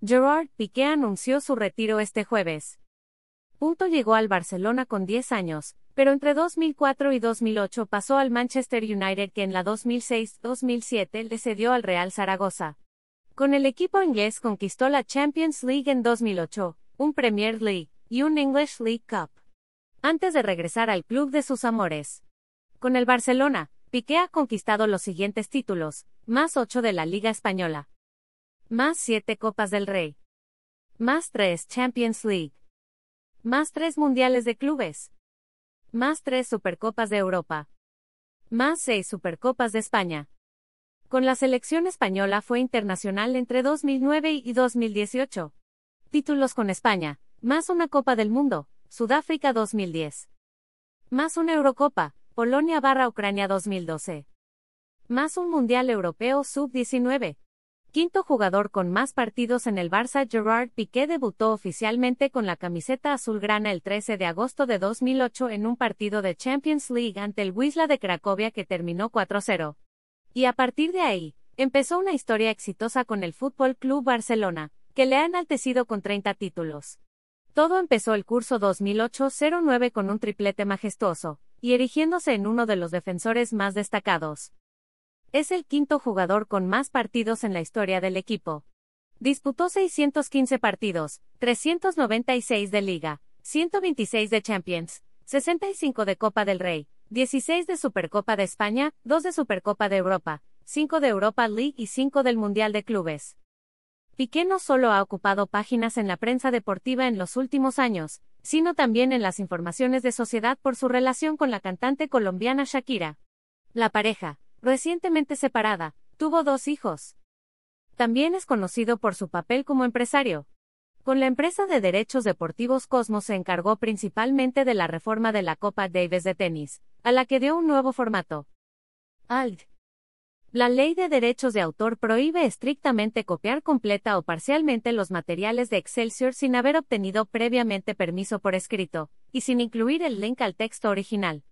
Gerard Piqué anunció su retiro este jueves. Punto llegó al Barcelona con 10 años, pero entre 2004 y 2008 pasó al Manchester United que en la 2006-2007 le cedió al Real Zaragoza. Con el equipo inglés conquistó la Champions League en 2008, un Premier League y un English League Cup. Antes de regresar al club de sus amores. Con el Barcelona, Piqué ha conquistado los siguientes títulos, más 8 de la Liga Española, más 7 Copas del Rey, más 3 Champions League, más 3 Mundiales de Clubes, más 3 Supercopas de Europa, más 6 Supercopas de España. Con la selección española fue internacional entre 2009 y 2018. Títulos con España, más una Copa del Mundo, Sudáfrica 2010. Más una Eurocopa, Polonia barra Ucrania 2012. Más un Mundial Europeo Sub-19. Quinto jugador con más partidos en el Barça Gerard Piqué debutó oficialmente con la camiseta azulgrana el 13 de agosto de 2008 en un partido de Champions League ante el Wisla de Cracovia que terminó 4-0. Y a partir de ahí, empezó una historia exitosa con el Fútbol Club Barcelona, que le ha enaltecido con 30 títulos. Todo empezó el curso 2008-09 con un triplete majestuoso, y erigiéndose en uno de los defensores más destacados. Es el quinto jugador con más partidos en la historia del equipo. Disputó 615 partidos, 396 de Liga, 126 de Champions, 65 de Copa del Rey, 16 de Supercopa de España, 2 de Supercopa de Europa, 5 de Europa League y 5 del Mundial de Clubes. Piqué no solo ha ocupado páginas en la prensa deportiva en los últimos años, sino también en las informaciones de sociedad por su relación con la cantante colombiana Shakira. La pareja, recientemente separada, tuvo dos hijos. También es conocido por su papel como empresario. Con la empresa de derechos deportivos Cosmos se encargó principalmente de la reforma de la Copa Davis de tenis, a la que dio un nuevo formato. ALD la ley de derechos de autor prohíbe estrictamente copiar completa o parcialmente los materiales de Excelsior sin haber obtenido previamente permiso por escrito, y sin incluir el link al texto original.